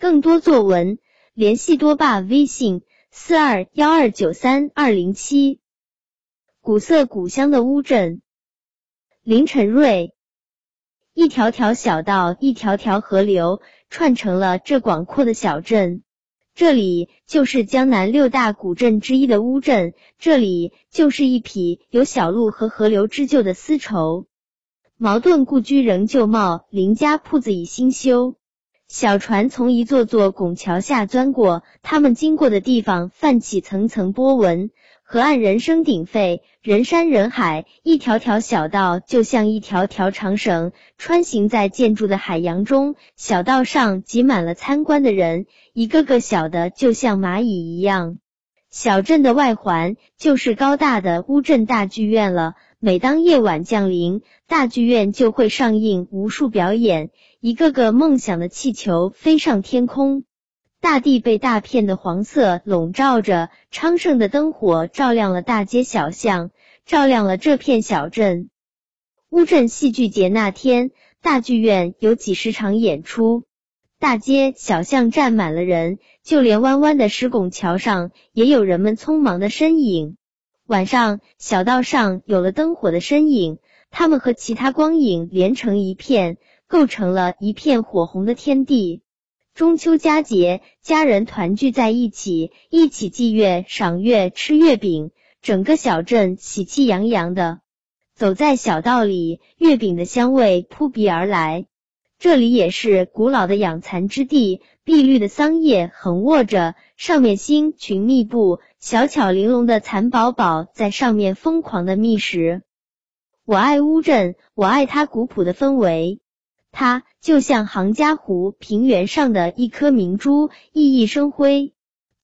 更多作文联系多爸微信四二幺二九三二零七。古色古香的乌镇，林晨瑞。一条条小道，一条条河流，串成了这广阔的小镇。这里就是江南六大古镇之一的乌镇，这里就是一匹有小路和河流织就的丝绸。茅盾故居仍旧茂，林家铺子已新修。小船从一座座拱桥下钻过，他们经过的地方泛起层层波纹。河岸人声鼎沸，人山人海，一条条小道就像一条条长绳，穿行在建筑的海洋中。小道上挤满了参观的人，一个个小的就像蚂蚁一样。小镇的外环就是高大的乌镇大剧院了。每当夜晚降临，大剧院就会上映无数表演，一个个梦想的气球飞上天空。大地被大片的黄色笼罩着，昌盛的灯火照亮了大街小巷，照亮了这片小镇。乌镇戏剧节那天，大剧院有几十场演出，大街小巷站满了人，就连弯弯的石拱桥上也有人们匆忙的身影。晚上，小道上有了灯火的身影，它们和其他光影连成一片，构成了一片火红的天地。中秋佳节，家人团聚在一起，一起祭月、赏月、吃月饼，整个小镇喜气洋洋的。走在小道里，月饼的香味扑鼻而来。这里也是古老的养蚕之地，碧绿的桑叶横卧着，上面星群密布，小巧玲珑的蚕宝宝在上面疯狂的觅食。我爱乌镇，我爱它古朴的氛围。它就像杭嘉湖平原上的一颗明珠，熠熠生辉。